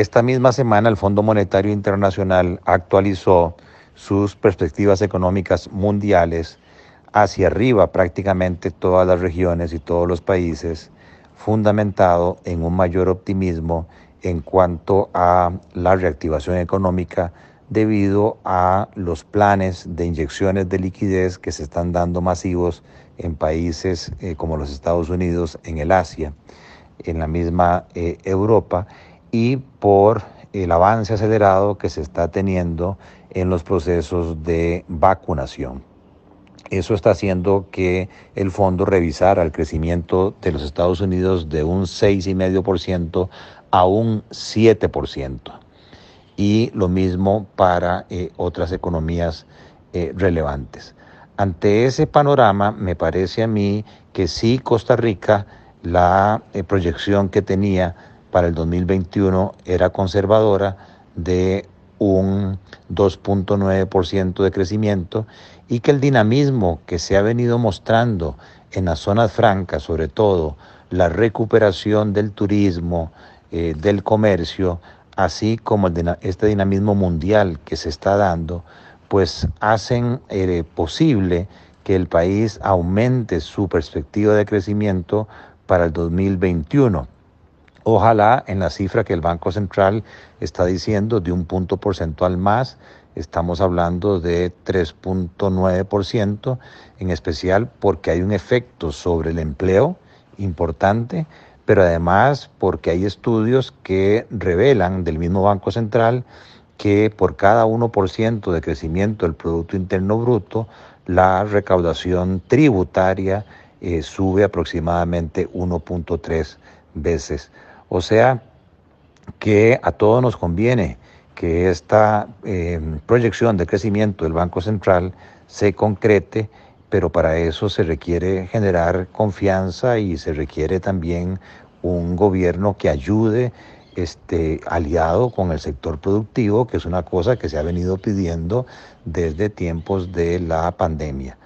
Esta misma semana el Fondo Monetario Internacional actualizó sus perspectivas económicas mundiales hacia arriba prácticamente todas las regiones y todos los países, fundamentado en un mayor optimismo en cuanto a la reactivación económica debido a los planes de inyecciones de liquidez que se están dando masivos en países eh, como los Estados Unidos, en el Asia, en la misma eh, Europa y por el avance acelerado que se está teniendo en los procesos de vacunación. Eso está haciendo que el fondo revisara el crecimiento de los Estados Unidos de un 6,5% a un 7%. Y lo mismo para eh, otras economías eh, relevantes. Ante ese panorama, me parece a mí que sí Costa Rica, la eh, proyección que tenía para el 2021 era conservadora de un 2.9% de crecimiento y que el dinamismo que se ha venido mostrando en las zonas francas, sobre todo la recuperación del turismo, eh, del comercio, así como este dinamismo mundial que se está dando, pues hacen eh, posible que el país aumente su perspectiva de crecimiento para el 2021. Ojalá en la cifra que el Banco Central está diciendo de un punto porcentual más, estamos hablando de 3.9%, en especial porque hay un efecto sobre el empleo importante, pero además porque hay estudios que revelan del mismo Banco Central que por cada 1% de crecimiento del Producto Interno Bruto, la recaudación tributaria eh, sube aproximadamente 1.3 veces. O sea que a todos nos conviene que esta eh, proyección de crecimiento del Banco Central se concrete pero para eso se requiere generar confianza y se requiere también un gobierno que ayude este, aliado con el sector productivo, que es una cosa que se ha venido pidiendo desde tiempos de la pandemia.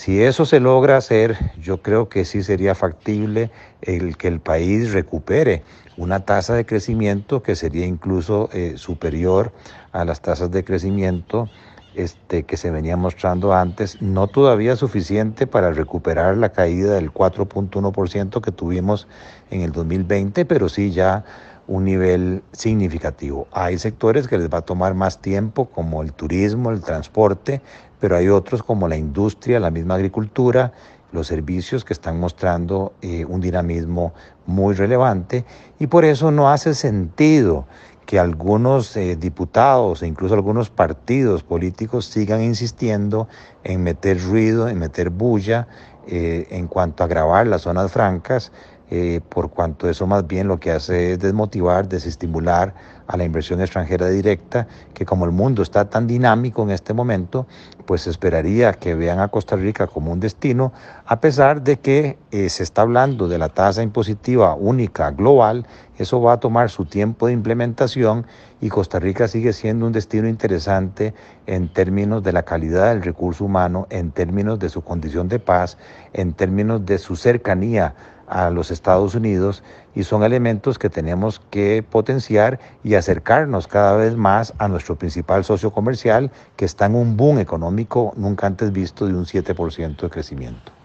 Si eso se logra hacer, yo creo que sí sería factible el que el país recupere una tasa de crecimiento que sería incluso eh, superior a las tasas de crecimiento este, que se venía mostrando antes, no todavía suficiente para recuperar la caída del 4.1% que tuvimos en el 2020, pero sí ya un nivel significativo. Hay sectores que les va a tomar más tiempo, como el turismo, el transporte, pero hay otros como la industria, la misma agricultura, los servicios que están mostrando eh, un dinamismo muy relevante y por eso no hace sentido que algunos eh, diputados e incluso algunos partidos políticos sigan insistiendo en meter ruido, en meter bulla eh, en cuanto a grabar las zonas francas, eh, por cuanto eso más bien lo que hace es desmotivar, desestimular a la inversión extranjera directa, que como el mundo está tan dinámico en este momento, pues esperaría que vean a Costa Rica como un destino, a pesar de que se está hablando de la tasa impositiva única global eso va a tomar su tiempo de implementación y Costa Rica sigue siendo un destino interesante en términos de la calidad del recurso humano, en términos de su condición de paz, en términos de su cercanía a los Estados Unidos y son elementos que tenemos que potenciar y acercarnos cada vez más a nuestro principal socio comercial que está en un boom económico nunca antes visto de un 7% de crecimiento.